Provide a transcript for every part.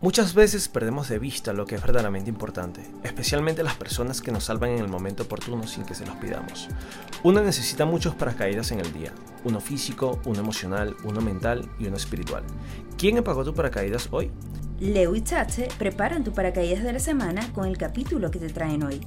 Muchas veces perdemos de vista lo que es verdaderamente importante, especialmente las personas que nos salvan en el momento oportuno sin que se los pidamos. Uno necesita muchos paracaídas en el día, uno físico, uno emocional, uno mental y uno espiritual. ¿Quién pagó tu paracaídas hoy? Leo y Chache preparan tu paracaídas de la semana con el capítulo que te traen hoy.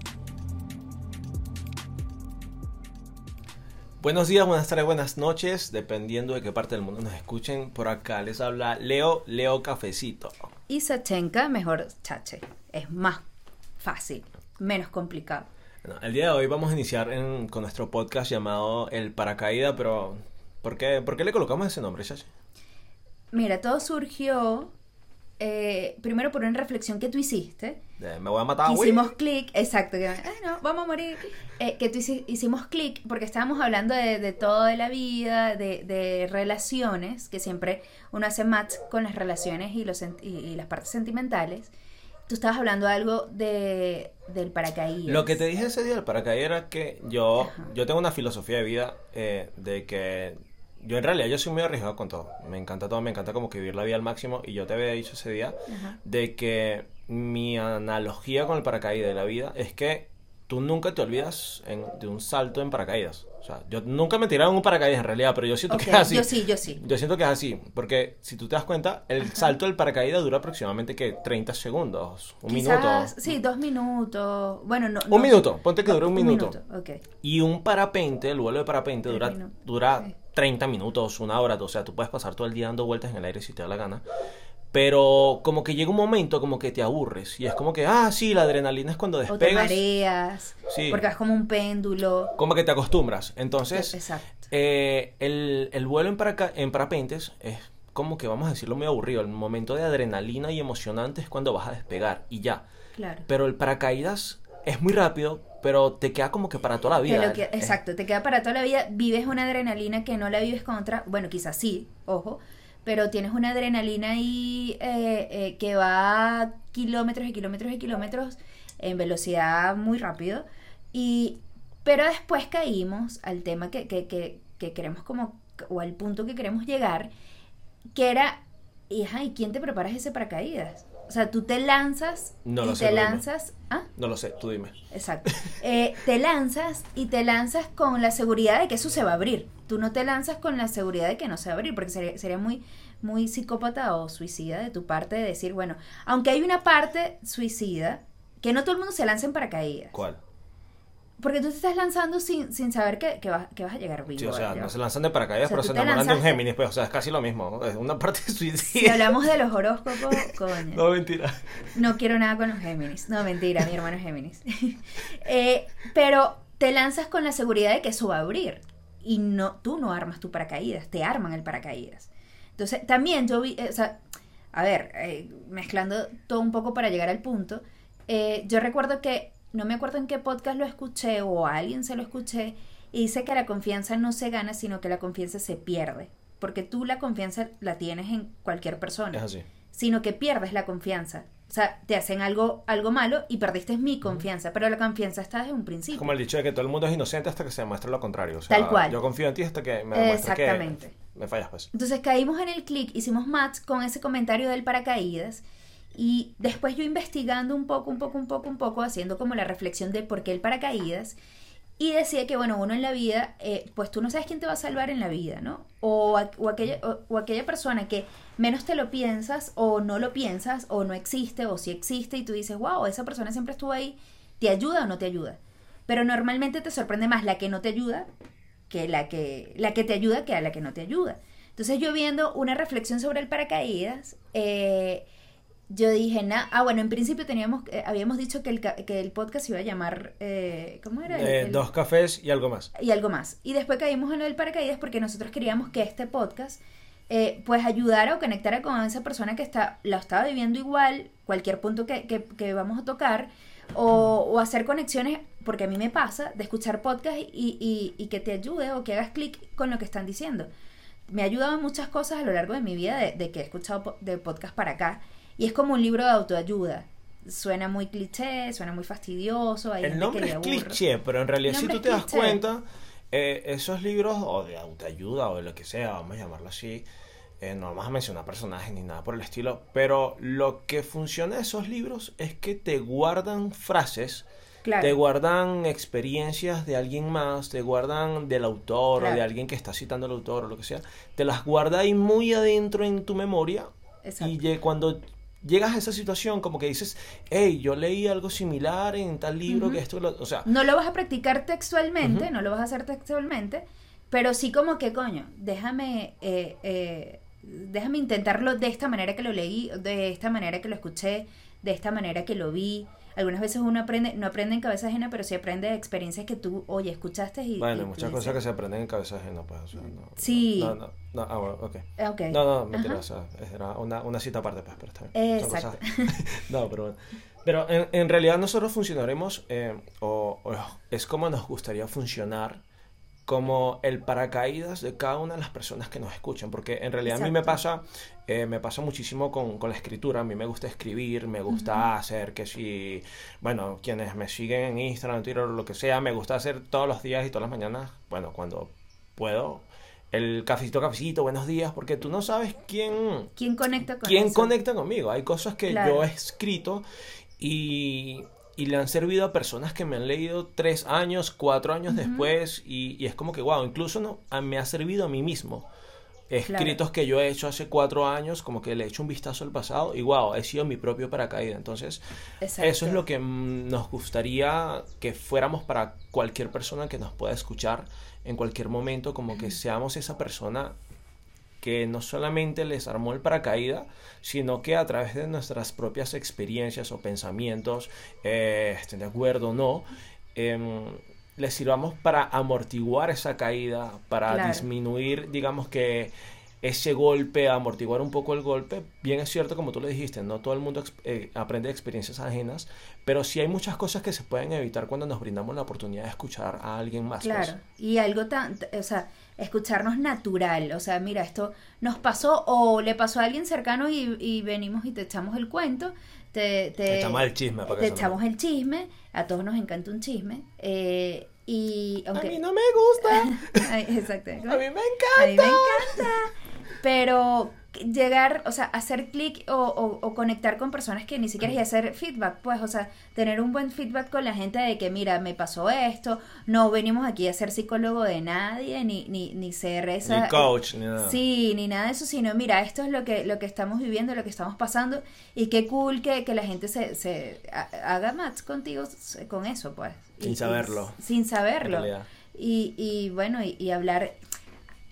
Buenos días, buenas tardes, buenas noches, dependiendo de qué parte del mundo nos escuchen. Por acá les habla Leo, Leo Cafecito y Sachenka, mejor Chache. Es más fácil, menos complicado. el día de hoy vamos a iniciar con nuestro podcast llamado El Paracaída, pero ¿por qué, ¿por qué le colocamos ese nombre, Chache? Mira, todo surgió eh, primero por una reflexión que tú hiciste. Me voy a matar, Hicimos clic, exacto, que, no, vamos a morir. Eh, que tú hicimos clic porque estábamos hablando de, de todo de la vida, de, de, relaciones, que siempre uno hace match con las relaciones y, los, y, las partes sentimentales. Tú estabas hablando algo de, del paracaídas. Lo que te dije ese día del paracaídas era que yo, yo tengo una filosofía de vida eh, de que yo en realidad yo soy muy arriesgado con todo. Me encanta todo, me encanta como que vivir la vida al máximo. Y yo te había dicho ese día de que mi analogía con el paracaídas de la vida es que tú nunca te olvidas de un salto en paracaídas. O sea, yo nunca me tiraron un paracaídas en realidad, pero yo siento que es así. Yo sí, yo sí. Yo siento que es así, porque si tú te das cuenta, el salto del paracaídas dura aproximadamente que 30 segundos, un minuto. Sí, dos minutos. Bueno, no. Un minuto, ponte que dura un, minuto. Y un parapente, el vuelo de parapente dura, dura 30 minutos, una hora. O sea, tú puedes pasar todo el día dando vueltas en el aire si te da la gana. Pero como que llega un momento como que te aburres y es como que, ah, sí, la adrenalina es cuando despegas. O te mareas, sí. porque es como un péndulo. Como que te acostumbras. Entonces, eh, el, el, vuelo en, para, en parapentes es como que, vamos a decirlo, muy aburrido. El momento de adrenalina y emocionante es cuando vas a despegar y ya. Claro. Pero el paracaídas es muy rápido, pero te queda como que para toda la vida. exacto, te queda para toda la vida. Vives una adrenalina que no la vives con otra. Bueno, quizás sí, ojo pero tienes una adrenalina ahí eh, eh, que va kilómetros y kilómetros y kilómetros en velocidad muy rápido. Y, pero después caímos al tema que, que, que, queremos como, o al punto que queremos llegar, que era, ¿y quién te preparas ese paracaídas? O sea, tú te lanzas no y te lanzas. ¿Ah? No lo sé, tú dime. Exacto. Eh, te lanzas y te lanzas con la seguridad de que eso se va a abrir. Tú no te lanzas con la seguridad de que no se va a abrir, porque sería, sería muy, muy psicópata o suicida de tu parte de decir, bueno, aunque hay una parte suicida, que no todo el mundo se lance en paracaídas. ¿Cuál? Porque tú te estás lanzando sin, sin saber que, que, vas, que vas a llegar vivo. Sí, o sea, no se lanzan de paracaídas, pero se enamoran de un Géminis, pues, o sea, es casi lo mismo. Es una parte suicida. Si hablamos de los horóscopos, coño. No, mentira. No quiero nada con los Géminis. No, mentira, mi hermano es Géminis. eh, pero te lanzas con la seguridad de que eso va a abrir. Y no, tú no armas tu paracaídas, te arman el paracaídas. Entonces, también yo vi, eh, o sea, a ver, eh, mezclando todo un poco para llegar al punto, yo recuerdo que no me acuerdo en qué podcast lo escuché o a alguien se lo escuché y dice que la confianza no se gana, sino que la confianza se pierde. Porque tú la confianza la tienes en cualquier persona. Es así. Sino que pierdes la confianza. O sea, te hacen algo, algo malo y perdiste mi confianza. Pero la confianza está desde un principio. Como el dicho de que todo el mundo es inocente hasta que se demuestre lo contrario. O sea, Tal cual. Yo confío en ti hasta que me demuestres Exactamente. me fallas, pues. Entonces caímos en el clic, hicimos match con ese comentario del paracaídas y después yo investigando un poco, un poco, un poco, un poco, haciendo como la reflexión de por qué el paracaídas, y decía que, bueno, uno en la vida, eh, pues tú no sabes quién te va a salvar en la vida, ¿no? O, o, aquella, o, aquella persona que menos te lo piensas, o no lo piensas, o no existe, o sí existe, y tú dices, wow, esa persona siempre estuvo ahí, ¿te ayuda o no te ayuda? Pero normalmente te sorprende más la que no te ayuda que la que, la que te ayuda que a la que no te ayuda. Entonces yo viendo una reflexión sobre el paracaídas, eh, yo dije, nada, ah, bueno, en principio teníamos, eh, habíamos dicho que el, que el podcast iba a llamar, eh, ¿cómo era? Eh, dos cafés y algo más. Y algo más. Y después caímos en lo del paracaídas porque nosotros queríamos que este podcast, pues, ayudara o conectara con esa persona que está, la estaba viviendo igual, cualquier punto que, que, que vamos a tocar, o, o, hacer conexiones, porque a mí me pasa, de escuchar podcast y, y, y que te ayude o que hagas clic con lo que están diciendo. Me ha ayudado en muchas cosas a lo largo de mi vida de, de que he escuchado de podcast para acá y es como un libro de autoayuda. Suena muy cliché, suena muy fastidioso. el nombre es cliché, pero en realidad si tú te das cuenta, eh, esos libros o de autoayuda o de lo que sea, vamos a llamarlo así, eh, no vamos a mencionar personajes ni nada por el estilo, pero lo que funciona de esos libros es que te guardan frases, te guardan experiencias de alguien más, te guardan del autor o de alguien que está citando al autor o lo que sea, te las guarda ahí muy adentro en tu memoria y cuando llegas a esa situación como que dices, hey, yo leí algo similar en tal libro que esto, o sea... No lo vas a practicar textualmente, no lo vas a hacer textualmente, pero sí como que, coño, déjame... Eh, eh, déjame intentarlo de esta manera que lo leí, de esta manera que lo escuché, de esta manera que lo vi. Algunas veces uno aprende, no aprende en cabeza ajena, pero sí aprende de experiencias que tú, oye, escuchaste y... Bueno, muchas cosas que se aprenden en cabeza ajena, pues, Sí. No, no, no, ah, bueno, ok. okay. No, no, mentira, o sea, era una, una cita aparte, pues, pero está bien. Exacto. no, pero bueno. Pero en, en realidad nosotros funcionaremos, eh, o, o es como nos gustaría funcionar como el paracaídas de cada una de las personas que nos escuchan, porque en realidad a mí me pasa, eh, me pasa muchísimo con, con, la escritura, a mí me gusta escribir, me gusta hacer que si, bueno, quienes me siguen en Instagram, Twitter o lo que sea, me gusta hacer todos los días y todas las mañanas, bueno, cuando puedo, el cafecito, cafecito, buenos días, porque tú no sabes quién... ¿Quién conecta con ¿Quién conecta conmigo? Hay cosas que yo he escrito y y le han servido a personas que me han leído tres años, cuatro años después y, es como que, wow, incluso no, me ha servido a mí mismo. Escritos que yo he hecho hace cuatro años, como que le he hecho un vistazo al pasado y wow, he sido mi propio paracaídas. Entonces, eso es lo que mm, nos gustaría que fuéramos para cualquier persona que nos pueda escuchar en cualquier momento, como que seamos esa persona que no solamente les armó el paracaídas, sino que a través de nuestras propias experiencias o pensamientos, eh, estén de acuerdo o no, em, les sirvamos para amortiguar esa caída, para disminuir, digamos que ese golpe, amortiguar un poco el golpe. Bien es cierto, como tú le dijiste, no todo el mundo eh, aprende experiencias ajenas, pero sí hay muchas cosas que se pueden evitar cuando nos brindamos la oportunidad de escuchar a alguien más. Pues. Claro, y algo tan, o sea, escucharnos natural, o sea, mira, esto nos pasó o le pasó a alguien cercano y, venimos y te echamos el cuento. Te, te, echamos el chisme. Te echamos el chisme, a todos nos encanta un chisme. Eh, y aunque... A mí no me gusta. Exacto. A mí me encanta. A mí me encanta. Pero llegar, o sea, hacer clic o, conectar con personas que ni siquiera y hacer feedback, pues, o sea, tener un buen feedback con la gente de que, mira, me pasó esto, no venimos aquí a ser psicólogo de nadie, ni, ni, ni ser esa... Ni coach, ni nada. Sí, ni nada de eso, sino, mira, esto es lo que, lo que estamos viviendo, lo que estamos pasando, y qué cool que, que la gente se, se haga match contigo con eso, pues. Sin saberlo. sin saberlo. Y, y bueno, y hablar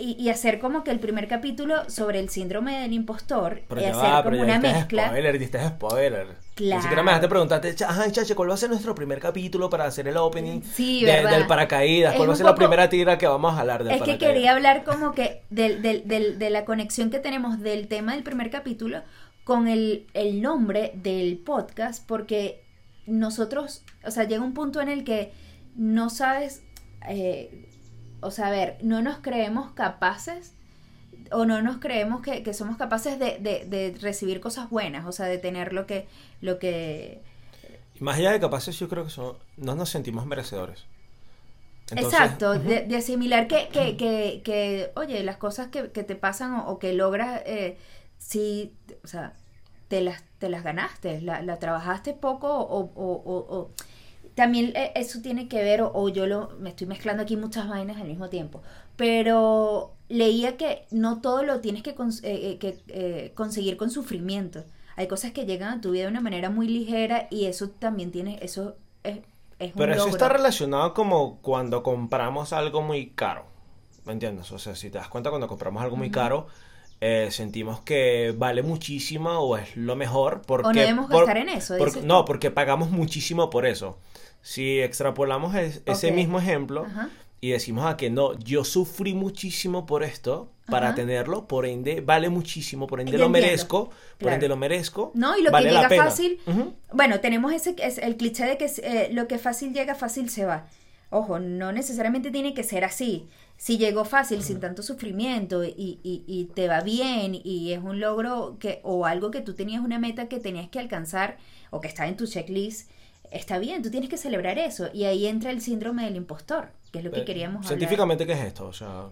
y, hacer como que el primer capítulo sobre el síndrome del impostor y hacer como una mezcla. Spoiler, diste spoiler. Claro. Ni siquiera me dejaste preguntarte, ajá, chache, ¿cuál va a ser nuestro primer capítulo para hacer el opening del paracaídas? ¿Cuál va a ser la primera tira que vamos a hablar del Es que quería hablar como que del, del, del, de la conexión que tenemos del tema del primer capítulo con el, el nombre del podcast, porque nosotros, o sea, llega un punto en el que no sabes. Eh, o sea, a ver, no nos creemos capaces o no nos creemos que, somos capaces de, recibir cosas buenas, o sea, de tener lo que... Lo que... Más allá de capaces, yo creo que son, no nos sentimos merecedores. Exacto, de, asimilar que, que, que, que, oye, las cosas que, te pasan o, que logras, eh, sí, o sea, te las, te las ganaste, la, la trabajaste poco o, o también eh, eso tiene que ver, o, yo lo, me estoy mezclando aquí muchas vainas al mismo tiempo, pero leía que no todo lo tienes que, eh, eh, conseguir con sufrimiento. Hay cosas que llegan a tu vida de una manera muy ligera y eso también tiene, eso es, es Pero eso está relacionado como cuando compramos algo muy caro, ¿me entiendes? O sea, si te das cuenta, cuando compramos algo muy caro, sentimos que vale muchísimo o es lo mejor porque... O no debemos gastar en eso. no, porque pagamos muchísimo por eso. Si extrapolamos ese mismo ejemplo y decimos a ah, que no, yo sufrí muchísimo por esto para tenerlo, por ende vale muchísimo, por ende lo merezco, por ende lo merezco. No, y lo que llega fácil, bueno, tenemos ese es el cliché de que eh, lo que fácil llega, fácil se va. Ojo, no necesariamente tiene que ser así. Si llegó fácil, sin tanto sufrimiento y, y, y, te va bien y es un logro que o algo que tú tenías una meta que tenías que alcanzar o que está en tu checklist, está bien, tú tienes que celebrar eso. Y ahí entra el síndrome del impostor, que es lo que eh, queríamos Científicamente, ¿qué es esto? O sea...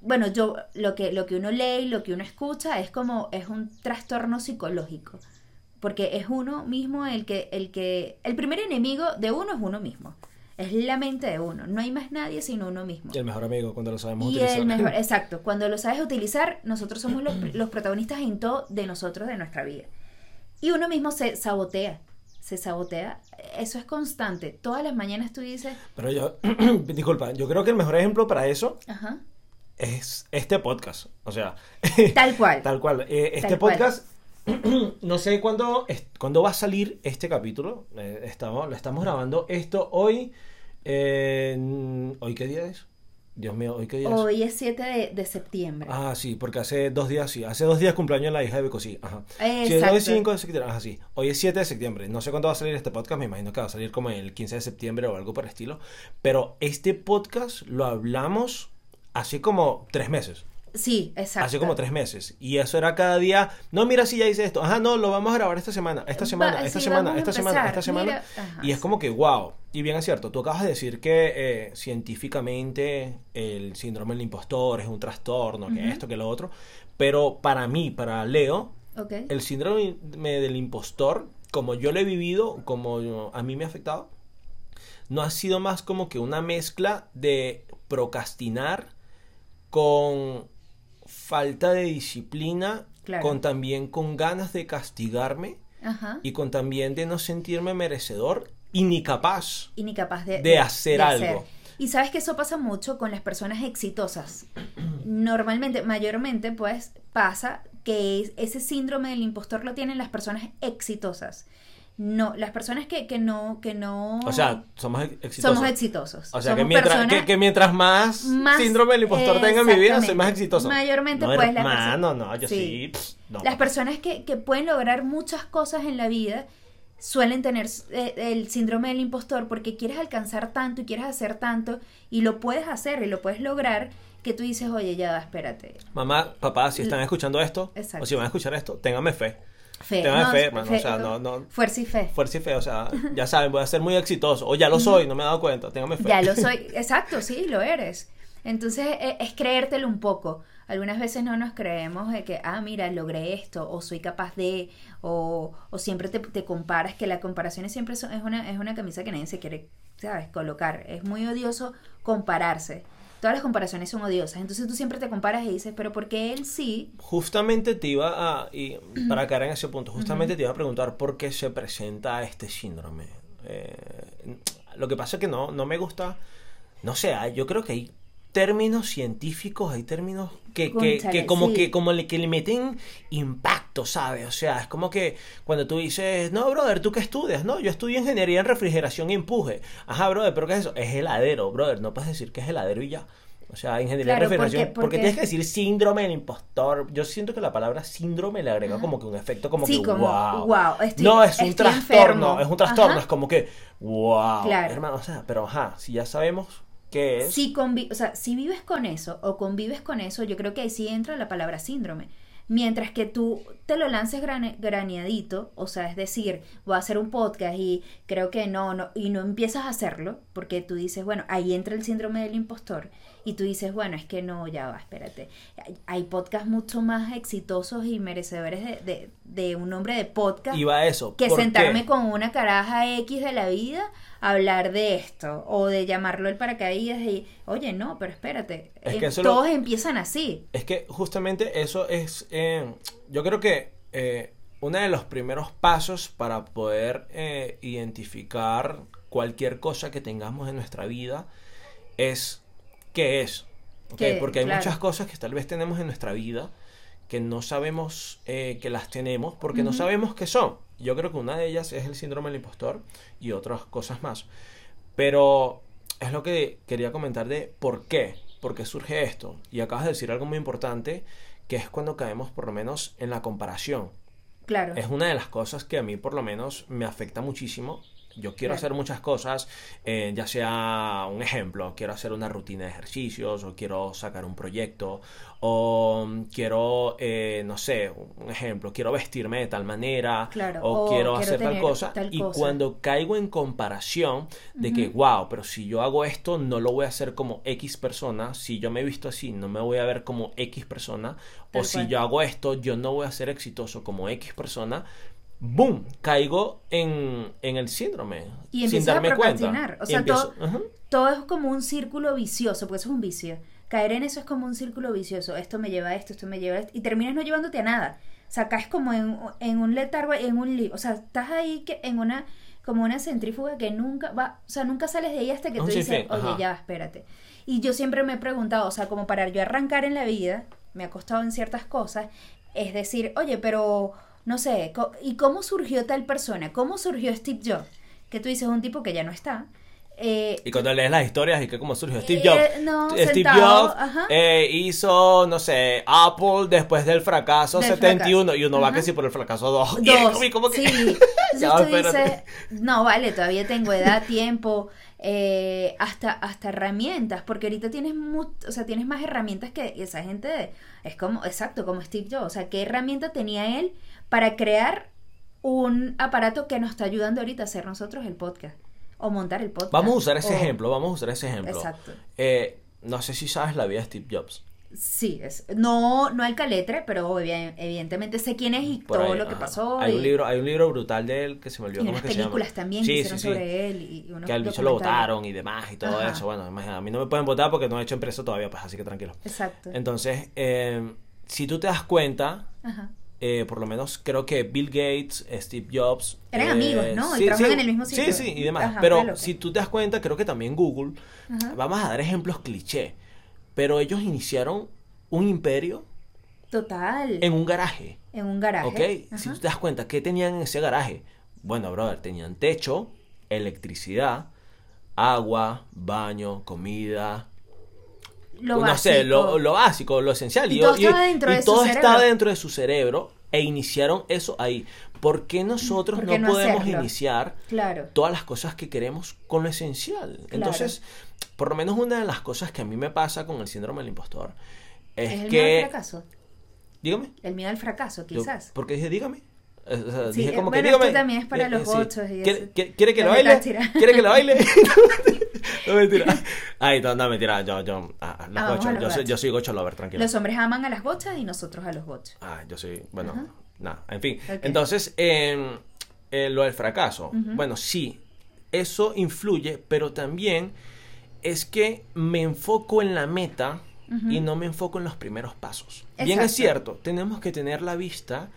bueno, yo lo que, lo que uno lee y lo que uno escucha es como, es un trastorno psicológico. Porque es uno mismo el que, el que, el primer enemigo de uno es uno mismo. Es la mente de uno. No hay más nadie sino uno mismo. Y el mejor amigo cuando lo sabemos Y utilizar. el mejor, exacto. Cuando lo sabes utilizar, nosotros somos los, los protagonistas en todo de nosotros, de nuestra vida. Y uno mismo se sabotea. Se sabotea. Eso es constante. Todas las mañanas tú dices, Pero yo, disculpa, yo creo que el mejor ejemplo para eso ajá, es este podcast. O sea, tal cual. tal cual. Eh, este Tal cual. podcast, no sé cuándo va a salir este capítulo. Eh, estamos, lo estamos grabando esto hoy. eh, ¿Hoy qué día es? Dios mío, ¿hoy qué día es? Hoy es 7 de, de septiembre. Ah, sí, porque hace dos días, sí. Hace dos días cumpleaños la hija de Becosí. Ajá. Exacto. es 5 de septiembre. Ajá, sí. Hoy es 7 de septiembre. No sé cuándo va a salir este podcast. Me imagino que va a salir como el 15 de septiembre o algo por el estilo. Pero este podcast lo hablamos hace como tres meses. Sí, exacto. Hace como tres meses. Y eso era cada día. No, mira si ya hice esto. Ajá, no, lo vamos a grabar esta semana. Esta semana, Va, esta sí, semana, esta semana, esta semana. Ajá. Y es como que, wow. Y bien es cierto, tú acabas de decir que eh, científicamente el síndrome del impostor es un trastorno, que esto, que lo otro. Pero para mí, para Leo, el síndrome del impostor, como yo lo he vivido, como yo- a mí me ha afectado, no ha sido más como que una mezcla de procrastinar con falta de disciplina, Claro. con también con ganas de castigarme Ajá. y con también de no sentirme merecedor y ni capaz. y ni capaz de, de hacer algo. Y sabes que eso pasa mucho con las personas exitosas. Normalmente, mayormente, pues pasa que es- ese síndrome del impostor lo tienen las personas exitosas. No, las personas que, que no, que no. O sea, somos ex- exitosos. somos exitosos. O sea, que mientras, personas que, que mientras más, más- síndrome del impostor tenga en mi vida, soy más exitoso. Mayormente, no, pues, las hermano, perso- no, yo sí. sí. pss, no. Las personas que, que pueden lograr muchas cosas en la vida suelen tener eh, el síndrome del impostor porque quieres alcanzar tanto y quieres hacer tanto y lo puedes hacer y lo puedes lograr que tú dices, oye, ya, espérate. Mamá, papá, si están escuchando esto, Exacto. o si van a escuchar esto, téngame fe. Fe, Tengan no, fe, hermano, o sea, fe, no- no- Fuerza y fe. Fuerza y fe, o sea, ya saben, voy a ser muy exitoso. O ya lo soy, no me he dado cuenta, téngame fe. Ya lo soy, exacto, sí, lo eres. Entonces e- es creértelo un poco. Algunas veces no nos creemos de que, ah, mira, logré esto, o soy capaz de, o, o siempre te, te comparas, que la comparación siempre son- es, una, es una camisa que nadie se quiere, ¿sabes?, colocar. Es muy odioso compararse. Todas las comparaciones son odiosas. Entonces tú siempre te comparas y dices, pero ¿por qué él sí? Justamente te iba a, y para caer en ese punto, justamente te iba a preguntar por qué se presenta este síndrome. Eh, lo que pasa es que no, no me gusta, no sé, hay- yo creo que hay términos científicos, hay términos que, que, que como sí. que como le, que le meten impacto, ¿sabes? O sea, es como que cuando tú dices, no, brother, ¿tú qué estudias? No, yo estudio ingeniería en refrigeración y empuje. Ajá, brother, ¿pero qué es eso? Es heladero, brother, no puedes decir que es heladero y ya. O sea, ingeniería Claro, en refrigeración. porque- Porque, porque- tienes que decir síndrome del impostor. Yo siento que la palabra síndrome le agrega como que un efecto como Sí, que como, wow. "Wow, estoy- no, es un trastorno, enfermo". es un trastorno, Ajá. es como que wow. Claro. Hermano, o sea, pero ajá, si ya sabemos qué es. Si, o sea, si vives con eso o convives con eso, yo creo que ahí sí entra la palabra síndrome. Mientras que tú te lo lances grane- graneadito, o sea, es decir, voy a hacer un podcast y creo que no, no, y no empiezas a hacerlo, porque tú dices, bueno, ahí entra el síndrome del impostor, y tú dices, bueno, es que no, ya va, espérate. Hay, podcasts mucho más exitosos y merecedores de, de, de un nombre de podcast Iba a eso. que ¿por sentarme qué? con una caraja X de la vida a hablar de esto o de llamarlo el paracaídas y oye no pero espérate Es eh, lo- todos empiezan así Es que justamente eso es, eh, yo creo que eh, uno de los primeros pasos para poder eh, identificar cualquier cosa que tengamos en nuestra vida es qué es. Porque hay Claro. muchas cosas que tal vez tenemos en nuestra vida que no sabemos eh, que las tenemos porque no sabemos qué son. Yo creo que una de ellas es el síndrome del impostor y otras cosas más. Pero es lo que quería comentar de por qué, por qué surge esto. Y acabas de decir algo muy importante, que es cuando caemos por lo menos en la comparación. claro Es una de las cosas que a mí por lo menos me afecta muchísimo Yo quiero hacer muchas cosas, eh, ya sea un ejemplo, quiero hacer una rutina de ejercicios, o quiero sacar un proyecto, o quiero, eh, no sé, un ejemplo, quiero vestirme de tal manera, o, quiero, hacer tal cosa. y cuando caigo en comparación de que, wow, pero si yo hago esto, no lo voy a hacer como X persona, si yo me he visto así, no me voy a ver como X persona, o si yo hago esto, yo no voy a ser exitoso como X persona, ¡boom! Caigo en, el síndrome. Y sin darme a cuenta. O sea, todo, todo, es como un círculo vicioso, porque eso es un vicio. Caer en eso es como un círculo vicioso. Esto me lleva a esto, esto me lleva a esto. Y terminas no llevándote a nada. O sea, caes como en, en un letargo, en un libro. O sea, estás ahí que en una como una centrífuga que nunca va, o sea, nunca sales de ahí hasta que tú dices, oye, ya, espérate. Y yo siempre me he preguntado, o sea, como para yo arrancar en la vida, me ha costado en ciertas cosas, es decir, oye, pero no sé, ¿y cómo surgió tal persona? ¿Cómo surgió Steve Jobs? Que tú dices un tipo que ya no está. Eh, y cuando lees las historias y que cómo surgió Steve Jobs. Eh, no, Steve Jobs eh, hizo, no sé, Apple después del fracaso 71 y uno va que sí por el fracaso 2. Dos. ¿Cómo que? Sí. no, vale, todavía tengo edad, tiempo, hasta, hasta herramientas, porque ahorita tienes, o sea, tienes más herramientas que esa gente, es como, exacto, como Steve Jobs. O sea, ¿qué herramienta tenía él para crear un aparato que nos está ayudando ahorita a hacer nosotros el podcast o montar el podcast. Vamos a usar ese ejemplo, vamos a usar ese ejemplo. Exacto. Eh, no sé si sabes la vida de Steve Jobs. Sí, es, no, no el caletre, pero evidentemente sé quién es y todo lo que pasó. Hay, un libro, hay un libro brutal de él que se me olvidó y unas películas también que hicieron sobre él. Y que al bicho lo votaron y demás y todo eso. Bueno, a mí no me pueden votar porque no he hecho empresa todavía, pues así que tranquilo. Exacto. Entonces, eh, si tú te das cuenta, Ajá. Eh, por lo menos creo que Bill Gates, Steve Jobs. Eran amigos, eh, ¿no? y trabajan en el mismo sitio. Sí, sí, y demás. pero si tú te das cuenta, creo que también Google. Vamos a dar ejemplos cliché. Pero ellos iniciaron un imperio. Total. En un garaje. En un garaje. Ok. Si tú te das cuenta, ¿qué tenían en ese garaje? Bueno, brother, tenían techo, electricidad, agua, baño, comida, lo no sé, lo, básico, lo esencial. Y, todo, estaba, dentro de todo estaba dentro de su cerebro e iniciaron eso ahí. ¿Por qué nosotros no, podemos iniciar todas las cosas que queremos con lo esencial? Entonces, por lo menos una de las cosas que a mí me pasa con el síndrome del impostor es, ¿Es el que... Miedo al fracaso? Dígame. El miedo al fracaso, quizás. porque dije, dígame. dije como que, dígame, esto también es para eh, los ocho. ¿Quiere, ¿Quiere, que lo baile? ¿Quiere que lo baile? No mentira. Ay, no, no mentira. Yo, yo, ah, los gochos. Yo, soy, yo soy gocho lover, tranquilo. Los hombres aman a las gochas y nosotros a los gochos. Ah, yo soy, bueno, nada, en fin. Entonces, eh, lo del fracaso. Bueno, sí, eso influye, pero también es que me enfoco en la meta y no me enfoco en los primeros pasos. Bien es cierto, tenemos que tener la vista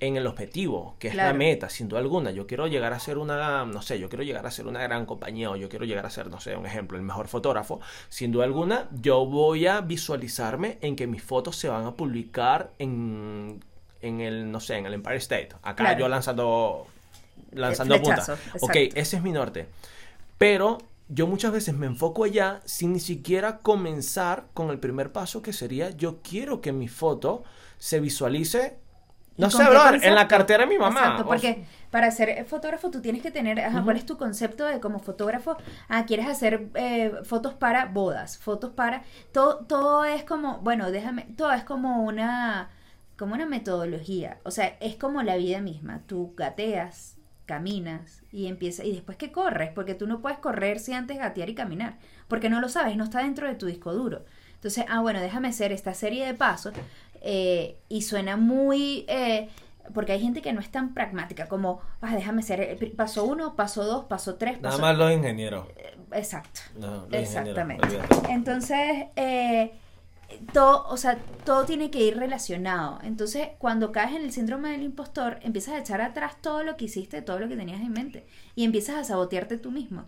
en el objetivo, que es la meta, sin duda alguna. Yo quiero llegar a ser una, no sé, yo quiero llegar a ser una gran compañía o yo quiero llegar a ser, no sé, un ejemplo, el mejor fotógrafo. Sin duda alguna, yo voy a visualizarme en que mis fotos se van a publicar en, en el, no sé, en el Empire State. Acá yo lanzando, lanzando punta. Ok, ese es mi norte. Pero yo muchas veces me enfoco allá sin ni siquiera comenzar con el primer paso que sería yo quiero que mi foto se visualice no sé, bro, en la cartera de mi mamá. Exacto, porque para ser fotógrafo tú tienes que tener, ¿cuál es tu concepto de como fotógrafo? Ah, quieres hacer eh, fotos para bodas, fotos para, todo, todo es como, bueno, déjame, todo es como una, como una metodología, o sea, es como la vida misma, tú gateas, caminas y empiezas, y después que corres, porque tú no puedes correr si antes gatear y caminar, porque no lo sabes, no está dentro de tu disco duro. Entonces, ah, bueno, déjame hacer esta serie de pasos eh, y suena muy... Eh, porque hay gente que no es tan pragmática como, ah, déjame ser eh, paso uno, paso dos, paso tres. Nada más los ingenieros. exacto. exactamente. Entonces, todo, o sea, todo tiene que ir relacionado. Entonces, cuando caes en el síndrome del impostor, empiezas a echar atrás todo lo que hiciste, todo lo que tenías en mente. Y empiezas a sabotearte tú mismo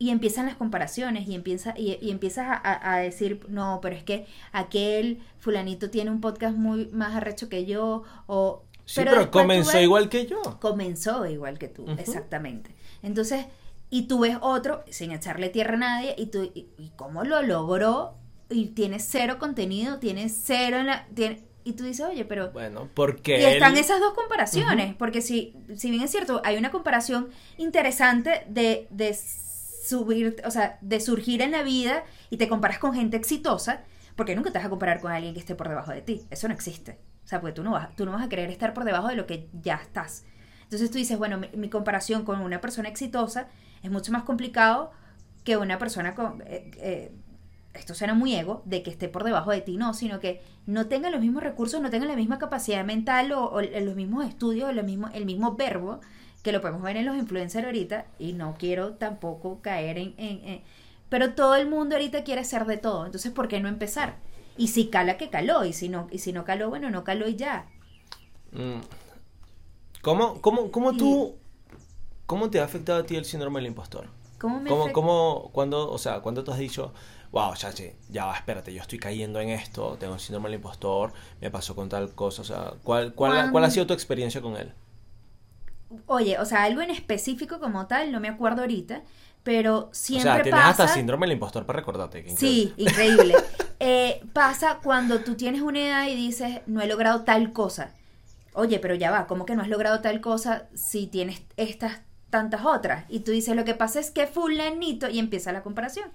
y empiezan las comparaciones y, empieza, y, empiezas a, decir, no, pero es que aquel fulanito tiene un podcast muy más arrecho que yo o... Sí, pero, comenzó igual que yo. Comenzó igual que tú, exactamente. Entonces, y tú ves otro sin echarle tierra a nadie y tú, y, cómo lo logró y tiene cero contenido, tiene cero en la... Tiene, Y tú dices, oye, pero... Bueno, porque... Y están esas dos comparaciones, porque si, si bien es cierto, hay una comparación interesante de, de o sea, de surgir en la vida y te comparas con gente exitosa, porque nunca te vas a comparar con alguien que esté por debajo de ti. Eso no existe. O sea, porque tú no vas, tú no vas a querer estar por debajo de lo que ya estás. Entonces tú dices, bueno, mi, comparación con una persona exitosa es mucho más complicado que una persona con... Eh, eh, esto suena muy ego, de que esté por debajo de ti, no, sino que no tenga los mismos recursos, no tenga la misma capacidad mental o, los mismos estudios, mismo, el mismo verbo, que lo podemos ver en los influencers ahorita, y no quiero tampoco caer en pero todo el mundo ahorita quiere ser de todo. Entonces, ¿por qué no empezar? Y si cala, que caló. Y si no, y si no caló, bueno, no caló y ya. Mm. ¿Cómo, cómo, cómo tú... ¿Cómo te ha afectado a ti el síndrome del impostor? ¿Cómo me ¿Cómo, cómo, cuando, o sea, cuando tú has dicho, wow, ya, ya va, espérate, yo estoy cayendo en esto, tengo el síndrome del impostor, me pasó con tal cosa, o sea, ¿cuál, cuál, ¿cuál ha sido tu experiencia con él? Oye, o sea, algo en específico como tal, no me acuerdo ahorita, pero siempre o sea, tienes hasta síndrome del impostor para recordarte. sí, increíble. Eh, pasa cuando tú tienes una edad y dices, no he logrado tal cosa. Oye, pero ya va, ¿cómo que no has logrado tal cosa si tienes estas tantas otras? Y tú dices, lo que pasa es que fulanito, y empieza la comparación.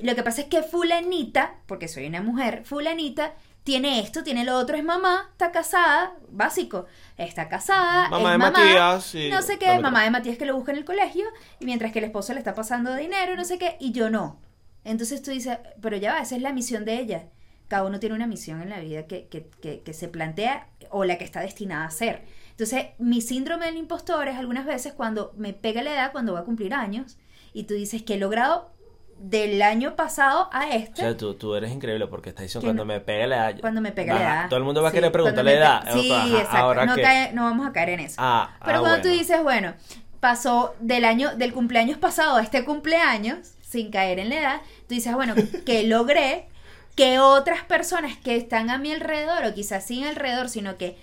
Lo que pasa es que fulanita, porque soy una mujer, fulanita tiene esto, tiene lo otro, es mamá, está casada, básico, está casada, mamá es de Matías, no sé qué, mamá de Matías que lo busca en el colegio, y mientras que el esposo le está pasando dinero, no sé qué, y yo no. Entonces tú dices, pero ya va, esa es la misión de ella. Cada uno tiene una misión en la vida que, que, que, que se plantea o la que está destinada a ser. Entonces, mi síndrome del impostor es algunas veces cuando me pega la edad, cuando va a cumplir años, y tú dices que he logrado del año pasado a este. O sea, tú, tú eres increíble porque estás diciendo cuando me pega la edad. Cuando me pega la edad. Todo el mundo va a querer preguntarle la edad. Sí, exacto. no, no, vamos a caer en eso. Ah, Pero ah, cuando tú dices, bueno, pasó del año, del cumpleaños pasado a este cumpleaños, sin caer en la edad, tú dices, bueno, que logré que otras personas que están a mi alrededor, o quizás sin alrededor, sino que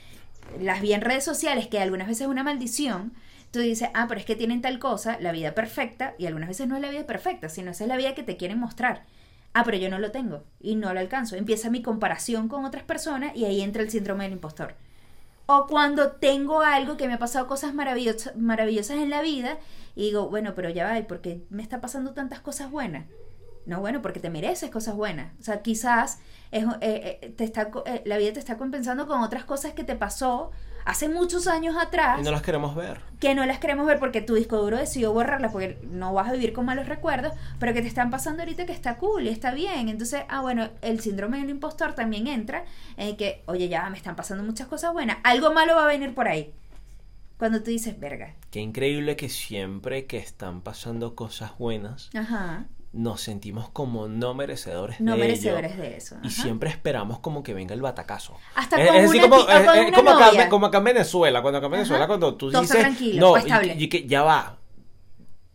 las vi en redes sociales, que algunas veces es una maldición, tú dices, ah, pero es que tienen tal cosa, la vida perfecta, y algunas veces no es la vida perfecta, sino esa es la vida que te quieren mostrar. Ah, pero yo no lo tengo y no lo alcanzo. Empieza mi comparación con otras personas y ahí entra el síndrome del impostor. O cuando tengo algo que me ha pasado cosas maravillosas, maravillosas en la vida y digo, bueno, pero ya va, ¿por qué me está pasando tantas cosas buenas? No, bueno, porque te mereces cosas buenas. O sea, quizás eh, eh, te está, eh, la vida te está compensando con otras cosas que te pasó hace muchos años atrás. Y no las queremos ver. Que no las queremos ver porque tu disco duro decidió borrarlas porque no vas a vivir con malos recuerdos, pero que te están pasando ahorita que está cool y está bien. Entonces, ah, bueno, el síndrome del impostor también entra en que, oye, ya me están pasando muchas cosas buenas, algo malo va a venir por ahí. Cuando tú dices, verga. Qué increíble que siempre que están pasando cosas buenas, Ajá nos sentimos como no merecedores no de merecedores de eso. Y siempre esperamos como que venga el batacazo. Hasta es, es como, como, acá, como, acá, en Venezuela, cuando acá en Venezuela, cuando tú dices, no, y, que ya va.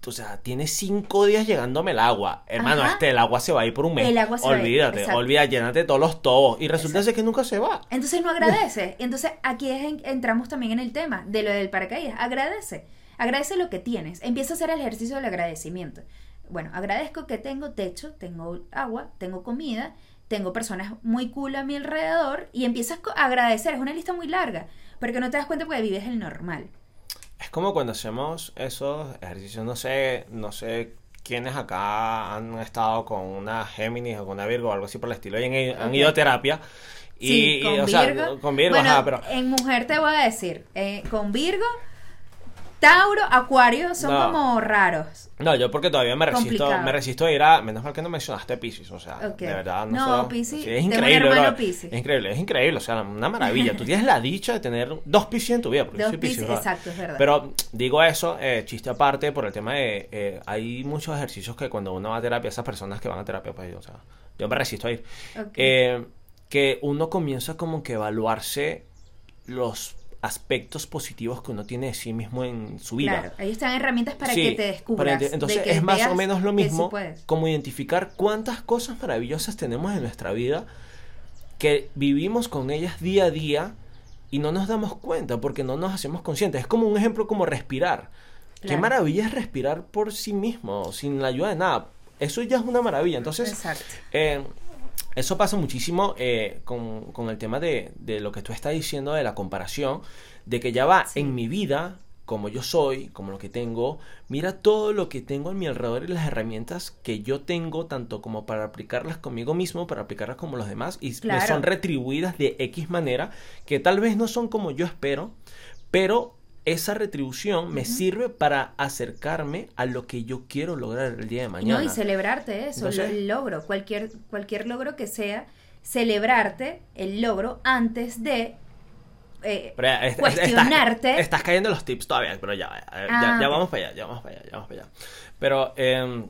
O sea, tiene cinco días llegándome el agua. Hermano, este, el agua se va a ir por un mes. El agua se Olvídate, va olvídate, llénate todos los tobos. Y resulta ser que nunca se va. Entonces no agradece. Entonces aquí entramos también en el tema de lo del paracaídas. Agradece. Agradece lo que tienes. Empieza a hacer el ejercicio del agradecimiento bueno, agradezco que tengo techo, tengo agua, tengo comida, tengo personas muy cool a mi alrededor y empiezas a agradecer. Es una lista muy larga, porque no te das cuenta porque vives el normal. Es como cuando hacemos esos ejercicios, no sé, no sé quiénes acá han estado con una Géminis o con una Virgo o algo así por el estilo y han, ido a terapia. Y, con, Virgo, con Virgo, pero... En mujer te voy a decir, eh, con Virgo Tauro, Acuario son como raros. No, yo porque todavía me resisto, me resisto a ir a. Menos mal que no mencionaste Pisces, o sea, de verdad no. No, Pisces. es increíble. Es increíble, es increíble, o sea, una maravilla. Tú tienes la dicha de tener dos Pisces en tu vida, porque dos Pisces, exacto, es verdad. Pero digo eso, eh, chiste aparte, por el tema de. Eh, hay muchos ejercicios que cuando uno va a terapia, esas personas que van a terapia, pues, o sea, yo me resisto a ir. Eh, que uno comienza como que evaluarse los aspectos positivos que uno tiene de sí mismo en su vida. Claro, ahí están herramientas para que te descubras. entonces es más o menos lo mismo como identificar cuántas cosas maravillosas tenemos en nuestra vida que vivimos con ellas día a día y no nos damos cuenta porque no nos hacemos conscientes. Es como un ejemplo como respirar. Qué maravilla es respirar por sí mismo, sin la ayuda de nada. Eso ya es una maravilla. Entonces, eh, eso pasa muchísimo eh, con, con, el tema de, de, lo que tú estás diciendo de la comparación, de que ya va en mi vida, como yo soy, como lo que tengo, mira todo lo que tengo a mi alrededor y las herramientas que yo tengo, tanto como para aplicarlas conmigo mismo, para aplicarlas como los demás, y me son retribuidas de X manera, que tal vez no son como yo espero, pero esa retribución me sirve para acercarme a lo que yo quiero lograr el día de mañana. No, y celebrarte eso, el logro, cualquier, cualquier logro que sea, celebrarte el logro antes de eh, cuestionarte. Estás, cayendo los tips todavía, pero ya, ya, ya, ah, vamos para allá, ya vamos para allá, ya vamos para allá. Pero, eh,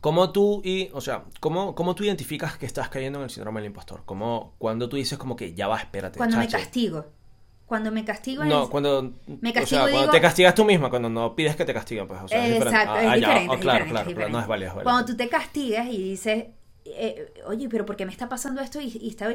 ¿cómo tú, y, o sea, ¿cómo, cómo tú identificas que estás cayendo en el síndrome del impostor? ¿Cómo, cuando tú dices como que ya va, espérate. Cuando me castigo. Cuando me castigo No, cuando, me castigo, o sea, cuando te castigas tú misma, cuando no pides que te castiguen, pues, o sea, es Exacto, es, diferente, claro, claro, no es válido, Cuando tú te castigas y dices, eh, oye, pero ¿por qué me está pasando esto? Y, y está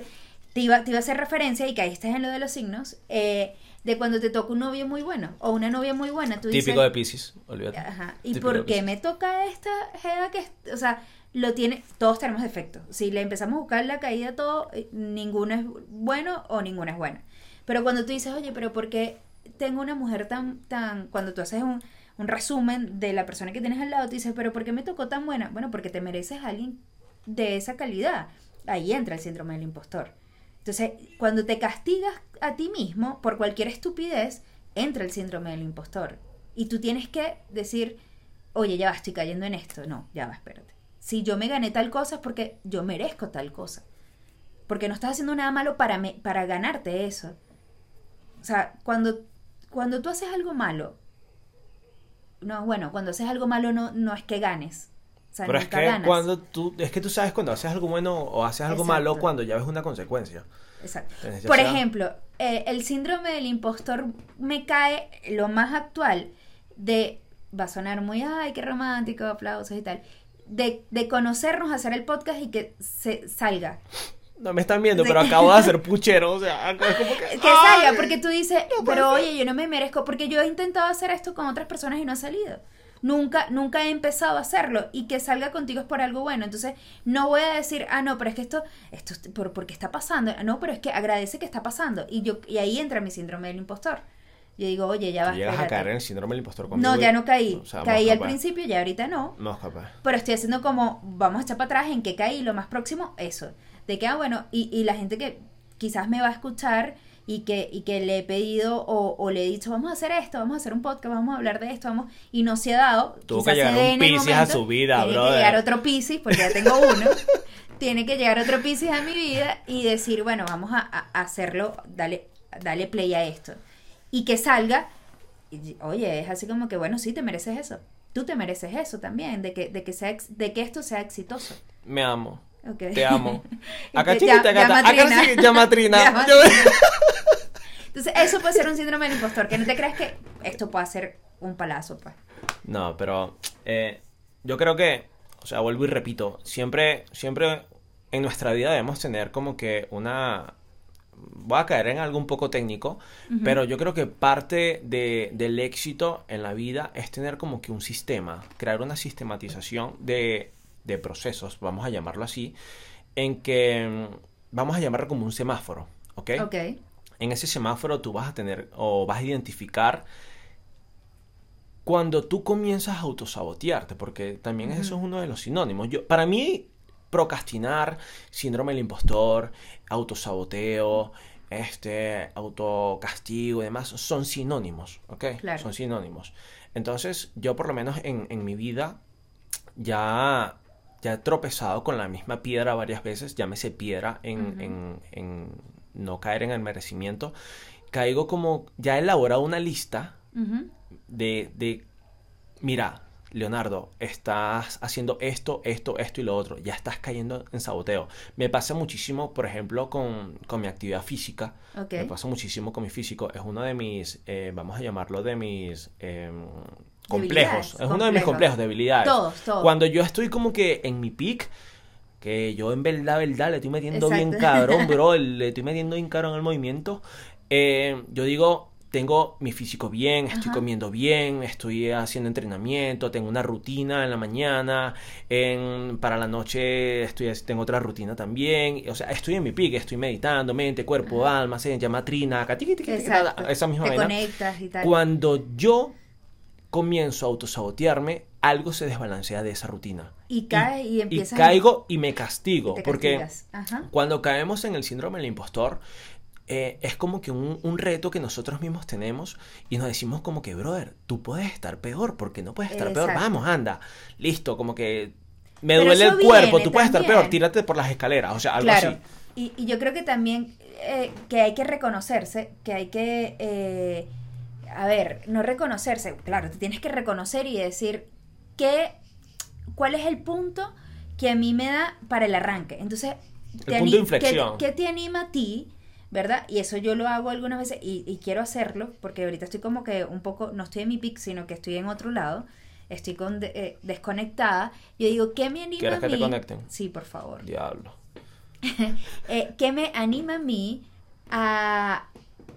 te iba, te iba a hacer referencia, y que ahí estás en lo de los signos, eh, de cuando te toca un novio muy bueno o una novia muy buena. Tú Típico de Pisces, olvídate. Ajá. ¿Y por qué me toca esta jeva que, o sea, lo tiene, todos tenemos defectos. Si le empezamos a buscar la caída todo, eh, ninguno es bueno o ninguna es buena. Pero cuando tú dices, oye, pero ¿por qué tengo una mujer tan, tan, cuando tú haces un, un resumen de la persona que tienes al lado, tú dices, pero ¿por qué me tocó tan buena? Bueno, porque te mereces alguien de esa calidad. Ahí entra el síndrome del impostor. Entonces, cuando te castigas a ti mismo por cualquier estupidez, entra el síndrome del impostor. Y tú tienes que decir, oye, ya va, estoy cayendo en esto. No, ya va, espérate. Si yo me gané tal cosa es porque yo merezco tal cosa. Porque no estás haciendo nada malo para, me, para ganarte eso. O sea, cuando, cuando tú haces algo malo, no, bueno, cuando haces algo malo no, no es que ganes. O sea, Pero es que cuando tú, es que tú sabes cuando haces algo bueno o haces algo malo cuando ya ves una consecuencia. Exacto. Por ejemplo, eh, el síndrome del impostor me cae lo más actual de, va a sonar muy, ay, qué romántico, aplausos y tal, de, de conocernos, hacer el podcast y que se salga. No me están viendo, pero acabo de hacer puchero, o sea, es como que... Que salga, porque tú dices, pero oye, yo no me merezco, porque yo he intentado hacer esto con otras personas y no ha salido. Nunca, nunca he empezado a hacerlo y que salga contigo es por algo bueno. Entonces, no voy a decir, ah, no, pero es que esto, esto por, porque está pasando. No, pero es que agradece que está pasando. Y yo, y ahí entra mi síndrome del impostor. Yo digo, oye, ya vas. ¿Llegas a caer en el síndrome del impostor conmigo? No, ya no caí. caí al principio, ya ahorita no. No, capaz. Pero estoy haciendo como, vamos a echar para atrás en que caí, lo más próximo, eso de que, ah, bueno, y, y la gente que quizás me va a escuchar y que, y que le he pedido o, o, le he dicho, vamos a hacer esto, vamos a hacer un podcast, vamos a hablar de esto, vamos, y no se ha dado. Tuvo que llegar un Pisces a su vida, tiene que llegar otro Pisces, porque ya tengo uno. tiene que llegar otro Pisces a mi vida y decir, bueno, vamos a, a hacerlo, dale, dale play a esto. Y que salga, y, oye, es así como que, bueno, sí, te mereces eso. Tú te mereces eso también, de que, de que, sea, de que esto sea exitoso. Me amo. Te amo. Acá chiquita, gata. Acá sí, llamatrina. Entonces, eso puede ser un síndrome del impostor, que no te creas que esto puede ser un palazo, pues. No, pero eh, yo creo que, o sea, vuelvo y repito, siempre, siempre en nuestra vida debemos tener como que una... Voy a caer en algo un poco técnico, pero yo creo que parte de, del éxito en la vida es tener como que un sistema, crear una sistematización de de procesos, vamos a llamarlo así, en que mm, vamos a llamarlo como un semáforo, ¿ok? Ok. En ese semáforo tú vas a tener o vas a identificar cuando tú comienzas a autosabotearte, porque también eso es uno de los sinónimos. Yo, para mí, procrastinar, síndrome del impostor, autosaboteo, este, autocastigo y demás, son sinónimos, ¿ok? Son sinónimos. Entonces, yo por lo menos en, en mi vida ya ya he tropezado con la misma piedra varias veces, llámese piedra en, en, no caer en el merecimiento, caigo como, ya he elaborado una lista de, de, mira, Leonardo, estás haciendo esto, esto, esto y lo otro, ya estás cayendo en saboteo. Me pasa muchísimo, por ejemplo, con, con mi actividad física. Me pasa muchísimo con mi físico. Es uno de mis, eh, vamos a llamarlo de mis... Em, complejos. Es uno de mis complejos, debilidades. Todos, todos. Cuando yo estoy como que en mi peak, que yo en verdad, verdad, le estoy metiendo bien cabrón, bro, le estoy metiendo bien caro en el movimiento, eh, yo digo, tengo mi físico bien, estoy comiendo bien, estoy haciendo entrenamiento, tengo una rutina en la mañana, en, para la noche estoy, tengo otra rutina también, o sea, estoy en mi pique, estoy meditando, mente, cuerpo, alma, se llama trina, esa misma Te conectas y tal. Cuando yo comienzo a autosabotearme, algo se desbalancea de esa rutina. Y cae y, empiezas. Y caigo y me castigo. porque cuando caemos en el síndrome del impostor, eh, es como que un, reto que nosotros mismos tenemos y nos decimos como que, brother, tú puedes estar peor, porque no puedes estar peor. Vamos, anda. Listo, como que me duele el cuerpo, tú puedes estar peor, tírate por las escaleras, o sea, algo así. Y, y, yo creo que también eh, que hay que reconocerse, que hay que... Eh, a ver, no reconocerse, claro, te tienes que reconocer y decir qué, cuál es el punto que a mí me da para el arranque. Entonces, el punto de inflexión. ¿qué, te anima a ti? ¿Verdad? Y eso yo lo hago algunas veces y, quiero hacerlo porque ahorita estoy como que un poco, no estoy en mi pic, sino que estoy en otro lado. Estoy con, eh, desconectada. Yo digo, ¿qué me anima ¿Quieres a mí? que te conecten? Sí, por favor. Diablo. eh, ¿Qué me anima a mí a,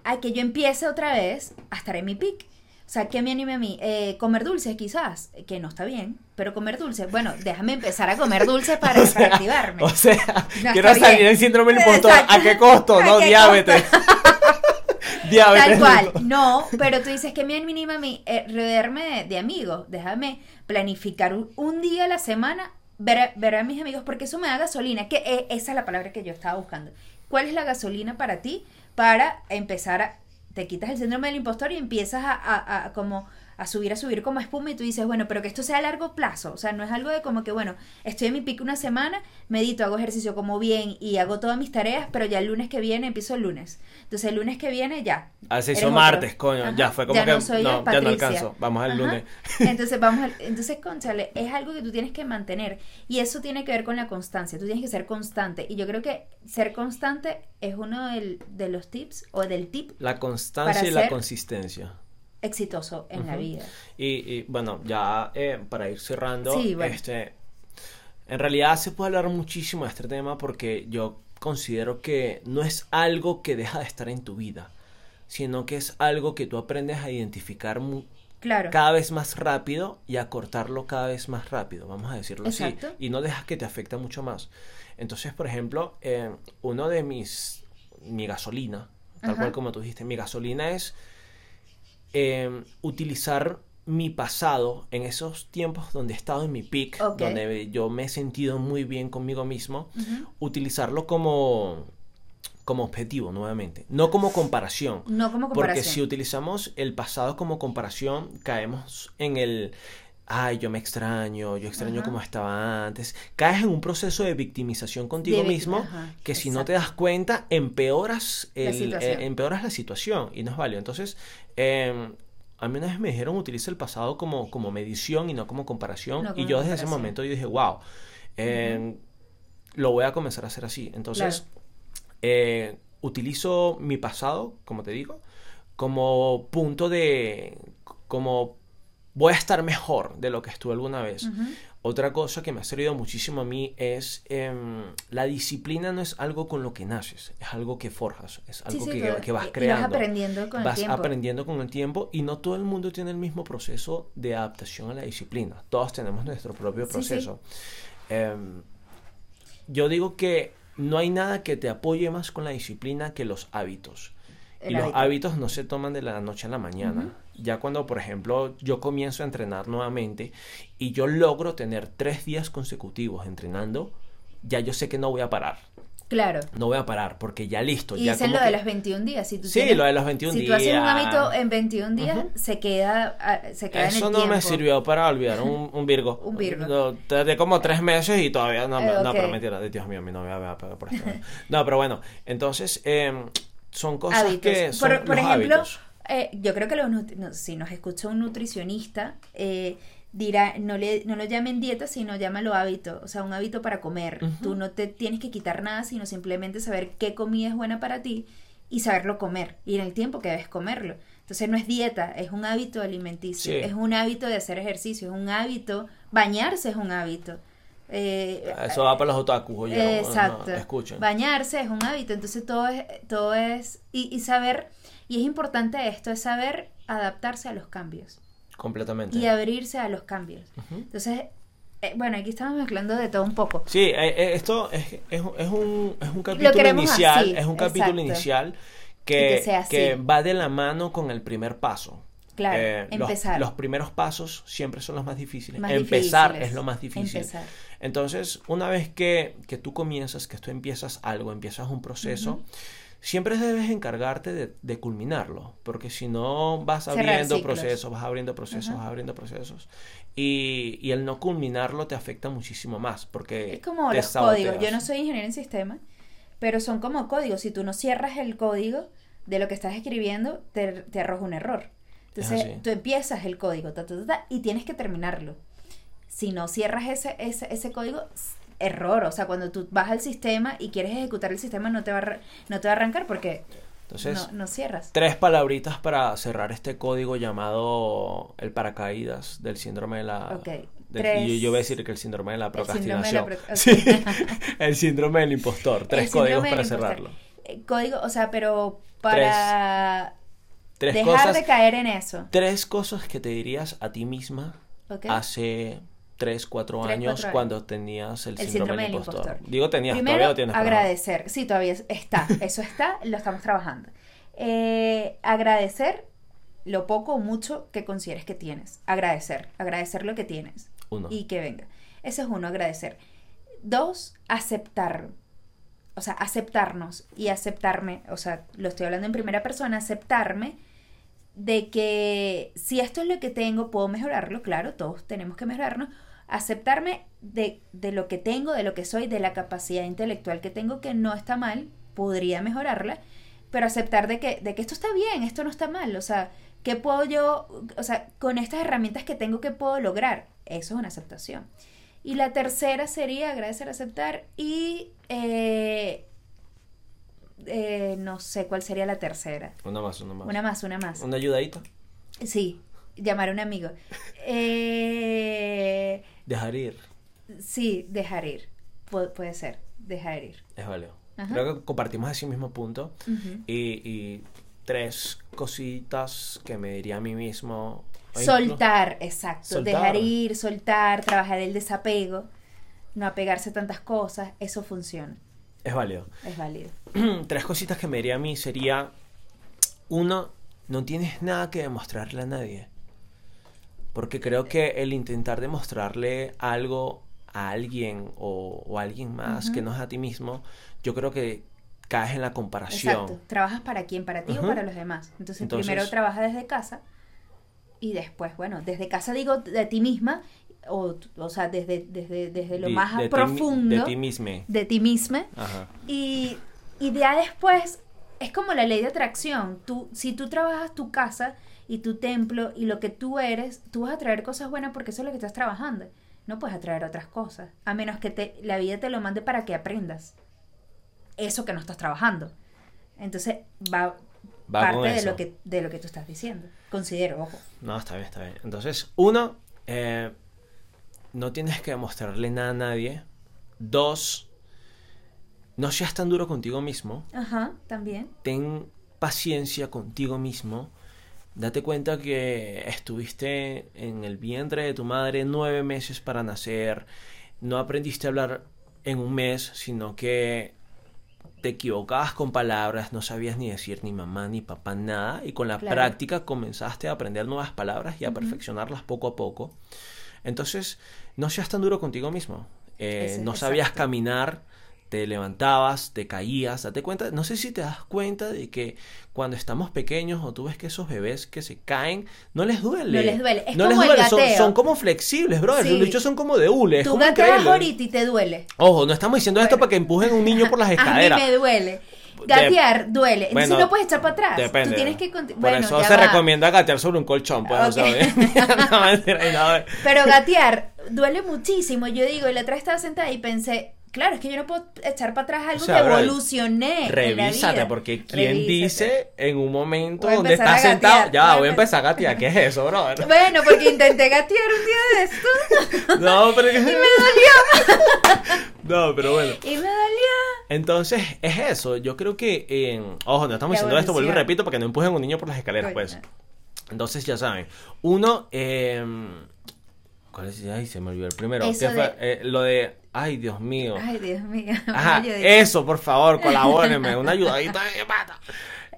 a que yo empiece otra vez a estar en mi pic? O sea, ¿qué me anime a mí? Eh, comer dulces, quizás, que no está bien, pero comer dulces. Bueno, déjame empezar a comer dulces para, activarme. O sea, quiero salir del síndrome del impostor. ¿A qué costo? no, diabetes. diabetes. Tal cual. No, pero tú dices que me anima a mí eh, rodearme de, amigos. Déjame planificar un, día a la semana, ver, ver, a mis amigos, porque eso me da gasolina. Que eh, esa es la palabra que yo estaba buscando. ¿Cuál es la gasolina para ti para empezar a te quitas el síndrome del impostor y empiezas a, a como a subir, a subir como espuma y tú dices, bueno, pero que esto sea a largo plazo, o sea, no es algo de como que, bueno, estoy en mi pico una semana, medito, hago ejercicio como bien y hago todas mis tareas, pero ya el lunes que viene empiezo el lunes. Entonces el lunes que viene ya. Ah, se hizo martes, coño, ya fue como que no, ya no alcanzo, vamos al lunes. Entonces vamos al, entonces, conchale, es algo que tú tienes que mantener y eso tiene que ver con la constancia, tú tienes que ser constante y yo creo que ser constante es uno de los tips o del tip. La constancia y la consistencia exitoso en la vida. Y, bueno, ya eh, para ir cerrando, este, en realidad se puede hablar muchísimo de este tema porque yo considero que no es algo que deja de estar en tu vida, sino que es algo que tú aprendes a identificar claro. cada vez más rápido y a cortarlo cada vez más rápido, vamos a decirlo así, y no dejas que te afecte mucho más. Entonces, por ejemplo, eh, uno de mis, mi gasolina, tal cual como tú dijiste, mi gasolina es Em, utilizar mi pasado en esos tiempos donde he estado en mi peak, donde yo me he sentido muy bien conmigo mismo, utilizarlo como como objetivo nuevamente, no como comparación. No como comparación. Porque si utilizamos el pasado como comparación, caemos en el ay, yo me extraño, yo extraño como estaba antes. Caes en un proceso de victimización contigo mismo que si no te das cuenta empeoras, el, la eh, empeoras la situación y no es válido. Entonces, eh, a mí una vez me dijeron utiliza el pasado como, como medición y no como comparación. y yo desde ese momento yo dije, wow, em, lo voy a comenzar a hacer así. Entonces, eh, utilizo mi pasado, como te digo, como punto de, como voy a estar mejor de lo que estuve alguna vez. Otra cosa que me ha servido muchísimo a mí es em, la disciplina no es algo con lo que naces, es algo que forjas, es algo que, vas creando. vas aprendiendo con el tiempo. aprendiendo con el tiempo y no todo el mundo tiene el mismo proceso de adaptación a la disciplina. Todos tenemos nuestro propio proceso. Em, yo digo que no hay nada que te apoye más con la disciplina que los hábitos. y los hábitos no se toman de la noche a la mañana ya cuando, por ejemplo, yo comienzo a entrenar nuevamente y yo logro tener tres días consecutivos entrenando, ya yo sé que no voy a parar. Claro. No voy a parar porque ya listo. Y ya dicen lo de los 21 días. Si tú sí, lo de los 21 días. Si tú haces un hábito en 21 días, se queda, ah, se queda Eso en el no me sirvió para olvidar un, un Virgo. un Virgo. Desde como tres meses y todavía no, eh, no pero mentira, Dios mío, mi novia va a pagar por esto. no, pero bueno, entonces em, son cosas que son por, por los ejemplo, hábitos. Eh, yo creo que los, si nos escucha un nutricionista, eh, dirá, no, le, no lo llamen dieta, sino llámalo hábito, o sea, un hábito para comer. Tú no te tienes que quitar nada, sino simplemente saber qué comida es buena para ti y saberlo comer, y en el tiempo que debes comerlo. Entonces no es dieta, es un hábito alimenticio, es un hábito de hacer ejercicio, es un hábito, bañarse es un hábito. Eh, Eso va para los otakus, oye, exacto. escuchen. Bañarse es un hábito, entonces todo es, todo es, y, y saber Y es importante esto, es saber adaptarse a los cambios. Completamente. Y abrirse a los cambios. Entonces, eh, bueno, aquí estamos mezclando de todo un poco. Sí, eh, eh, esto es, es, es, un, es un capítulo inicial, es un capítulo inicial que, que, va de la mano con el primer paso. Claro, empezar. Los, primeros pasos siempre son los más difíciles. empezar es lo más difícil. Empezar. Entonces, una vez que, que, tú comienzas, que tú empiezas algo, empiezas un proceso, siempre debes encargarte de, culminarlo, porque si no vas abriendo procesos, vas abriendo procesos, vas abriendo procesos, y, y, el no culminarlo te afecta muchísimo más, porque... Es como los códigos, yo no soy ingeniero en sistemas, pero son como códigos, si tú no cierras el código de lo que estás escribiendo, te, te arroja un error. Entonces, tú empiezas el código y tienes que terminarlo. Si no cierras ese, ese, ese código, error. O sea, cuando tú vas al sistema y quieres ejecutar el sistema, no te va a, no te va a arrancar porque Entonces, no, cierras. Tres palabritas para cerrar este código llamado el paracaídas del síndrome de la... Okay. yo, voy a decir que el síndrome de la procrastinación. El síndrome, del impostor. Tres códigos para cerrarlo. Eh, código, o sea, pero para dejar de caer en eso. Tres cosas que te dirías a ti misma hace 3, 4 años cuando tenías el, síndrome, del impostor. Digo tenías, todavía lo tienes. agradecer, sí, todavía está, eso está, lo estamos trabajando. Eh, agradecer lo poco o mucho que consideres que tienes. Agradecer, agradecer lo que tienes. Uno. Y que venga. Ese es uno, agradecer. Dos, aceptar. O sea, aceptarnos y aceptarme, o sea, lo estoy hablando en primera persona, aceptarme de que si esto es lo que tengo, puedo mejorarlo, claro, todos tenemos que mejorarnos, aceptarme de, de, lo que tengo, de lo que soy, de la capacidad intelectual que tengo, que no está mal, podría mejorarla, pero aceptar de que, de que esto está bien, esto no está mal, o sea, ¿qué puedo yo, o sea, con estas herramientas que tengo, ¿qué puedo lograr? Eso es una aceptación. Y la tercera sería agradecer, aceptar y... Eh, eh, no sé cuál sería la tercera. Una más, una más. Una más, una más. ¿Una ayudadita? Sí, llamar a un amigo. Eh, dejar ir. Sí, dejar ir. puede ser, dejar ir. Es válido. Creo que compartimos ese mismo punto. y, tres cositas que me diría a mí mismo. Soltar, exacto. Dejar ir, soltar, trabajar el desapego, no apegarse a tantas cosas, eso funciona. Es válido. Es válido. tres cositas que me diría a mí sería, uno, no tienes nada que demostrarle a nadie. Porque creo que el intentar demostrarle algo a alguien o, a alguien más que no es a ti mismo, yo creo que caes en la comparación. Exacto. ¿Trabajas para quién? ¿Para ti o para los demás? Entonces, primero trabaja desde casa y después, bueno, desde casa digo de ti misma, o, o sea, desde, desde, desde lo más profundo. de ti misma. De ti misma. Y, y ya después es como la ley de atracción. Tú, si tú trabajas tu casa y tu templo y lo que tú eres, tú vas a traer cosas buenas porque eso es lo que estás trabajando. No puedes atraer otras cosas, a menos que te, la vida te lo mande para que aprendas eso que no estás trabajando. Entonces va, parte de lo, que, de lo que tú estás diciendo. Considero, ojo. No, está bien, está bien. Entonces, uno, eh, no tienes que demostrarle nada a nadie. Dos, no seas tan duro contigo mismo. Ajá, también. Ten paciencia contigo mismo. Date cuenta que estuviste en el vientre de tu madre nueve meses para nacer. No aprendiste a hablar en un mes, sino que te equivocabas con palabras, no sabías ni decir ni mamá ni papá nada y con la práctica comenzaste a aprender nuevas palabras y a perfeccionarlas poco a poco. Entonces, no seas tan duro contigo mismo. Eh, no sabías caminar, te levantabas, te caías, date cuenta, no sé si te das cuenta de que cuando estamos pequeños o tú ves que esos bebés que se caen, no les duele. No les duele, es como El son, son, como flexibles, bro, los bichos son como de hule. Tú gateas ahorita y te duele. Ojo, no estamos diciendo esto para que empujen a un niño por las escaleras. A mí me duele. Gatear duele. Entonces no puedes echar para atrás. Depende. Tú tienes que Por eso se recomienda gatear sobre un colchón, pues, Pero gatear duele muchísimo. Yo digo, y la otra estaba sentada y pensé, Claro, es que yo no puedo echar para atrás algo que evolucioné. Revísate, porque ¿quién dice en un momento donde estás sentado? Ya, voy a empezar a gatear. ¿Qué es eso, bro? Bueno, porque intenté gatear un día de esto. No, pero. y me dolió. no, pero bueno. Y me dolió. Entonces, es eso. Yo creo que. eh, ojo, no estamos diciendo esto, vuelvo y repito, para que no empujen a un niño por las escaleras, pues. Entonces, ya saben. Uno, eh, ¿cuál es? Ay, se me olvidó el primero. Eh, lo de. Ay, Dios mío. Ay, Dios mío. Ajá, eso, por favor, colabórenme. Una ayudadita de pata.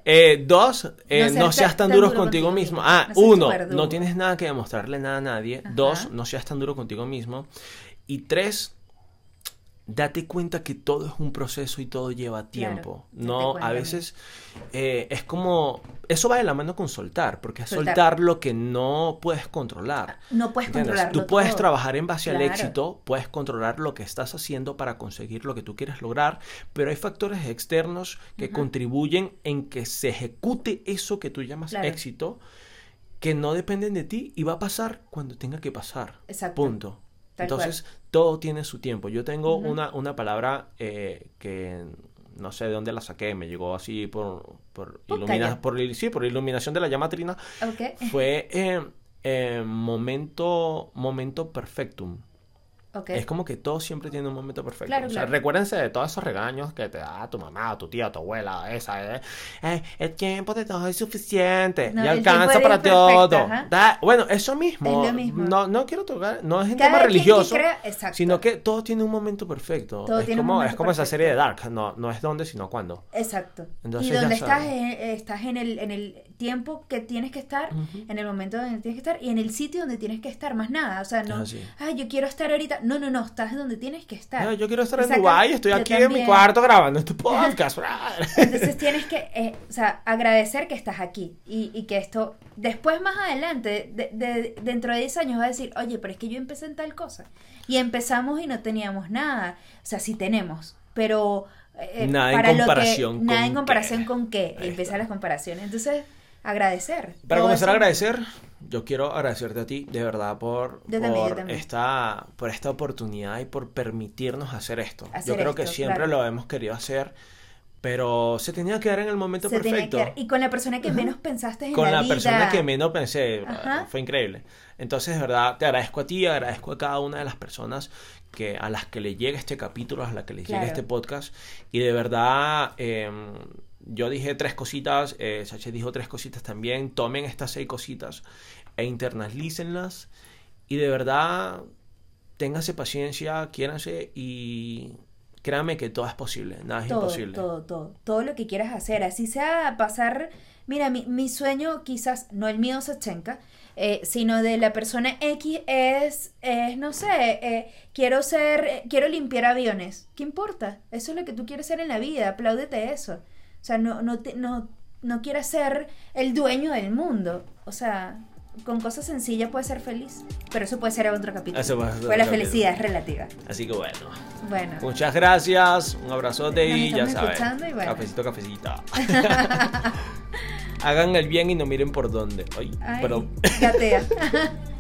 Eh, dos, eh, No no, seas tan tan duro duro contigo contigo mismo. Ah, No uno, no tienes nada que demostrarle nada a nadie. Ajá. Dos, no seas tan duro contigo mismo. Y tres, date cuenta que todo es un proceso y todo lleva tiempo. no, a veces eh, es como, eso va de la mano con soltar, porque es Soltar. soltar lo que no puedes controlar. No puedes controlarlo Tú puedes todo. trabajar en base al éxito, puedes controlar lo que estás haciendo para conseguir lo que tú quieres lograr, pero hay factores externos que contribuyen en que se ejecute eso que tú llamas Claro. éxito, que no dependen de ti y va a pasar cuando tenga que pasar. Exacto. Punto. Tal Entonces, todo tiene su tiempo. Yo tengo una, una palabra eh, que no sé de dónde la saqué, me llegó así por, por, ilumina- il- sí, por iluminación de la llama trina. Fue eh, eh, momento momento perfectum. Es como que todo siempre tiene un momento perfecto. Claro, o sea, claro. recuérdense de todos esos regaños que te da tu mamá, tu tía, tu abuela, esa, eh, eh, el tiempo de todo es suficiente No, y alcanza para todo. Da- bueno, eso mismo. Es lo mismo. No, no quiero tocar, no es en Cada tema que religioso, crea- sino que todo tiene un momento perfecto. Todo es tiene un como, momento es como esa serie de Dark, no, no es dónde, sino cuándo. Exacto. Entonces y donde estás, sabes. estás en el, en el tiempo que tienes que estar, en el momento donde tienes que estar y en el sitio donde tienes que estar, más nada. O sea, no, ay, yo quiero estar ahorita. No, no, no, estás donde tienes que estar. No, yo quiero estar en Exacto. Dubái, estoy Yo aquí en mi también. cuarto grabando este podcast. Entonces tienes que, eh, o sea, agradecer que estás aquí y, y que esto, después más adelante, de- de- dentro de 10 años, vas a decir, oye, pero es que yo empecé en tal cosa. Y empezamos y no teníamos nada. O sea, sí tenemos, pero... eh, Nada en para lo que- comparación Nada con en comparación qué. con qué. Empiezan las comparaciones. Entonces, agradecer. Para comenzar a eso. agradecer, yo quiero agradecerte a ti, de verdad, por, Yo yo por esta, por esta oportunidad y por permitirnos hacer esto. yo Hacer creo que esto, siempre claro. lo hemos querido hacer, pero se tenía que dar en el momento Se tenía perfecto. que dar. Y con la persona que menos pensaste en con la, la vida. persona que menos pensé, Ajá. fue increíble. Entonces, de verdad, te agradezco a ti, agradezco a cada una de las personas que a las que le llega este capítulo, a las que les Claro. llega este podcast. Y de verdad, eh, yo dije tres cositas, eh, Sache dijo tres cositas también. Tomen estas seis cositas e internalícenlas. Y de verdad, ténganse paciencia, quiéranse y créanme que todo es posible, nada es todo, imposible. todo, todo, todo lo que quieras hacer, así sea pasar, mira, mi, mi sueño quizás, no el mío Sachenka, eh, sino de la persona X es, es no sé, eh, quiero ser, eh, quiero limpiar aviones, ¿qué importa? Eso es lo que tú quieres ser en la vida, apláudete eso, o sea, no, no, te, no, no quieras ser el dueño del mundo, o sea, con cosas sencillas puedes ser feliz, pero eso puede ser otro capítulo, Eso puede ser pues la felicidad es relativa, Así que bueno. bueno. Muchas gracias, un abrazote Nos y ya escuchando y bueno. Cafecito, cafecito. Hagan el bien y no miren por dónde. Ay, Ay, perdón. gatea.